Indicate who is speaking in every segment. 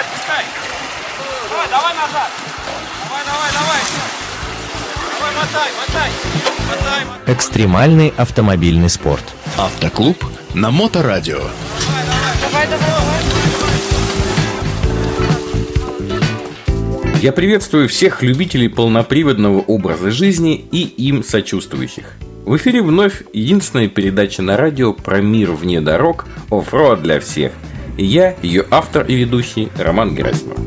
Speaker 1: отпускай. Давай, давай назад. Давай, давай, давай. Давай, мотай, мотай. Мотай, мотай.
Speaker 2: Экстремальный автомобильный спорт.
Speaker 3: Автоклуб на Моторадио.
Speaker 1: Давай, давай, давай.
Speaker 4: Я приветствую всех любителей полноприводного образа жизни и им сочувствующих. В эфире вновь единственная передача на радио про мир вне дорог, offroad для всех. И я, ее автор и ведущий Роман Герасимов.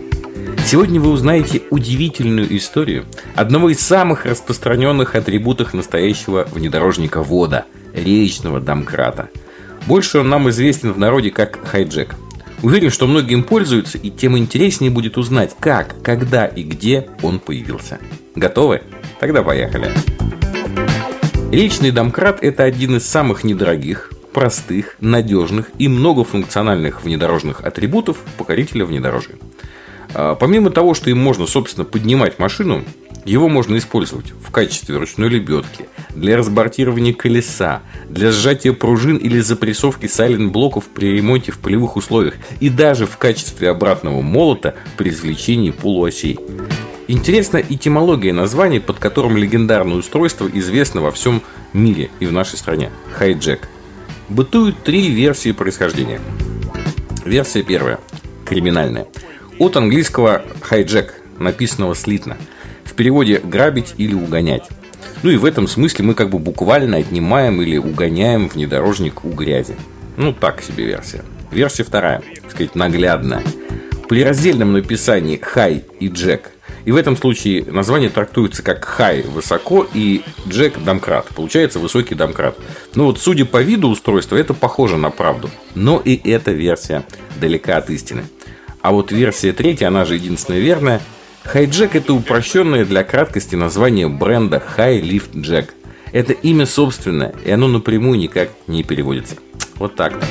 Speaker 4: Сегодня вы узнаете удивительную историю одного из самых распространенных атрибутов настоящего внедорожника вода – речного домкрата. Больше он нам известен в народе как хайджек. Уверен, что многие им пользуются, и тем интереснее будет узнать, как, когда и где он появился. Готовы? Тогда поехали. Речный домкрат – это один из самых недорогих, простых, надежных и многофункциональных внедорожных атрибутов покорителя внедорожья. А, Помимо того, что им можно, собственно, поднимать машину, его можно использовать в качестве ручной лебедки, для разбортирования колеса, для сжатия пружин или запрессовки сайлент-блоков при ремонте в полевых условиях и даже в качестве обратного молота при извлечении полуосей. Интересна этимология названий, под которым легендарное устройство известно во всем мире и в нашей стране – хайджек. Бытуют три версии происхождения. Версия первая – криминальная. От английского хайджек, написанного слитно. В переводе «грабить» или «угонять». Ну и в этом смысле мы как бы буквально отнимаем или угоняем внедорожник у грязи. Ну так себе версия. Версия вторая, так сказать, наглядная. При раздельном написании «хай» и «джек» И в этом случае название трактуется как хай – высоко и джек – домкрат. Получается высокий домкрат. Ну вот, судя по виду устройства, это похоже на правду. Но и эта версия далека от истины. А вот версия третья, она же единственная верная, Хайджек – это упрощенное для краткости название бренда High Lift Jack. Это имя собственное, и оно напрямую никак не переводится. Вот так-то.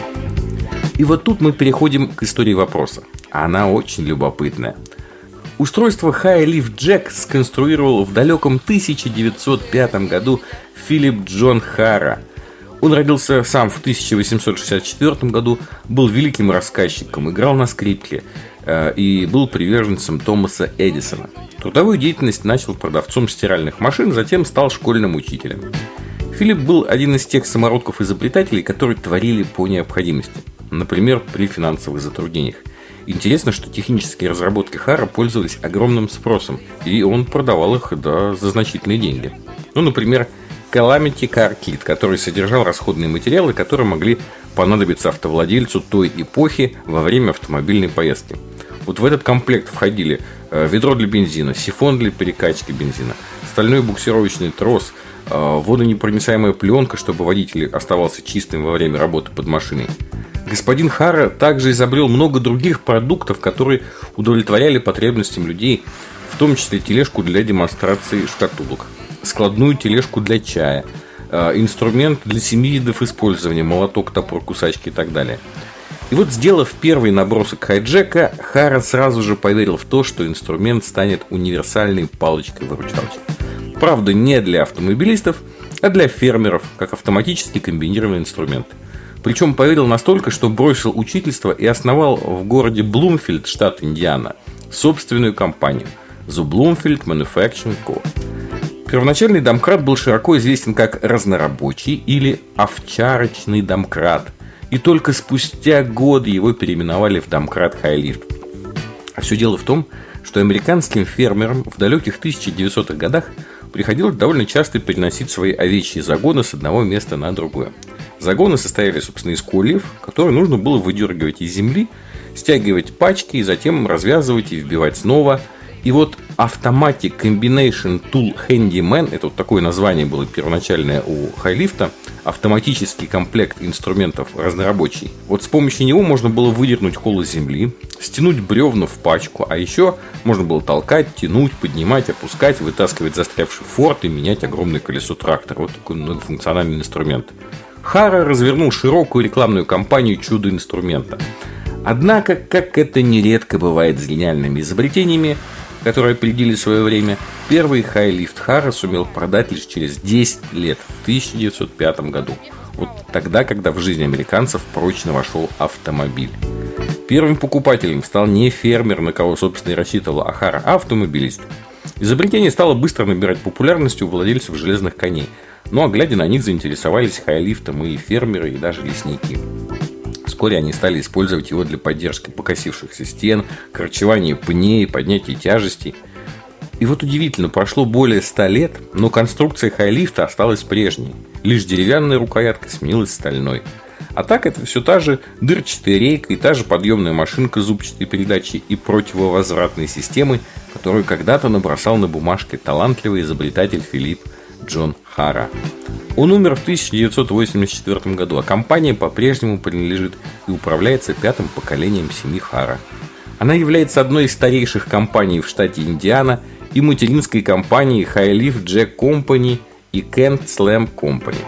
Speaker 4: И вот тут мы переходим к истории вопроса. Она очень любопытная. Устройство High Lift Jack сконструировал в далеком 1905 году Филипп Джон Хара. Он родился сам в 1864 году, был великим рассказчиком, играл на скрипке э, и был приверженцем Томаса Эдисона. Трудовую деятельность начал продавцом стиральных машин, затем стал школьным учителем. Филипп был один из тех самородков-изобретателей, которые творили по необходимости, например, при финансовых затруднениях. Интересно, что технические разработки Хара пользовались огромным спросом, и он продавал их да, за значительные деньги. Ну, например, Calamity Car Kit, который содержал расходные материалы, которые могли понадобиться автовладельцу той эпохи во время автомобильной поездки. Вот в этот комплект входили э, ведро для бензина, сифон для перекачки бензина, стальной буксировочный трос, э, водонепроницаемая пленка, чтобы водитель оставался чистым во время работы под машиной, Господин Хара также изобрел много других продуктов, которые удовлетворяли потребностям людей, в том числе тележку для демонстрации шкатулок, складную тележку для чая, э, инструмент для семи видов использования, молоток, топор, кусачки и так далее. И вот сделав первый набросок хайджека, Хара сразу же поверил в то, что инструмент станет универсальной палочкой-выручалочкой. Правда, не для автомобилистов, а для фермеров, как автоматически комбинированный инструмент – причем поверил настолько, что бросил учительство и основал в городе Блумфилд, штат Индиана, собственную компанию The Bloomfield Manufacturing Co. Первоначальный домкрат был широко известен как разнорабочий или овчарочный домкрат, и только спустя годы его переименовали в домкрат Хайлифт. А все дело в том, что американским фермерам в далеких 1900-х годах приходилось довольно часто переносить свои овечьи загоны с одного места на другое. Загоны состояли, собственно, из кольев, которые нужно было выдергивать из земли, стягивать пачки и затем развязывать и вбивать снова. И вот Automatic Combination Tool Handyman, это вот такое название было первоначальное у Хайлифта, автоматический комплект инструментов разнорабочий. Вот с помощью него можно было выдернуть кол из земли, стянуть бревна в пачку, а еще можно было толкать, тянуть, поднимать, опускать, вытаскивать застрявший форт и менять огромное колесо трактора. Вот такой многофункциональный инструмент. Хара развернул широкую рекламную кампанию чудо инструмента. Однако, как это нередко бывает с гениальными изобретениями, которые опередили свое время, первый хай-лифт Хара сумел продать лишь через 10 лет, в 1905 году. Вот тогда, когда в жизнь американцев прочно вошел автомобиль. Первым покупателем стал не фермер, на кого, собственно, и рассчитывал Ахара, а автомобилист. Изобретение стало быстро набирать популярность у владельцев железных коней. Ну а глядя на них, заинтересовались хайлифтом и фермеры, и даже лесники. Вскоре они стали использовать его для поддержки покосившихся стен, корчевания пней, поднятия тяжестей. И вот удивительно, прошло более ста лет, но конструкция хайлифта осталась прежней. Лишь деревянная рукоятка сменилась стальной. А так это все та же дырчатая рейка и та же подъемная машинка зубчатой передачи и противовозвратной системы, которую когда-то набросал на бумажке талантливый изобретатель Филипп Джон Хара. Он умер в 1984 году, а компания по-прежнему принадлежит и управляется пятым поколением семьи Хара. Она является одной из старейших компаний в штате Индиана и материнской компанией High Leaf Jack Company и Kent Slam Company.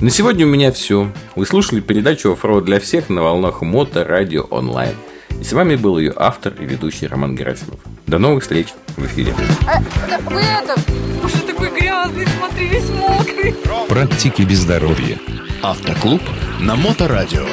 Speaker 4: На сегодня у меня все. Вы слушали передачу «Оффроуд для всех» на волнах Мото Радио Онлайн. И с вами был ее автор и ведущий Роман Герасимов. До новых встреч в эфире.
Speaker 5: А, вы это, такой
Speaker 2: Практики без здоровья.
Speaker 3: Автоклуб на Моторадио.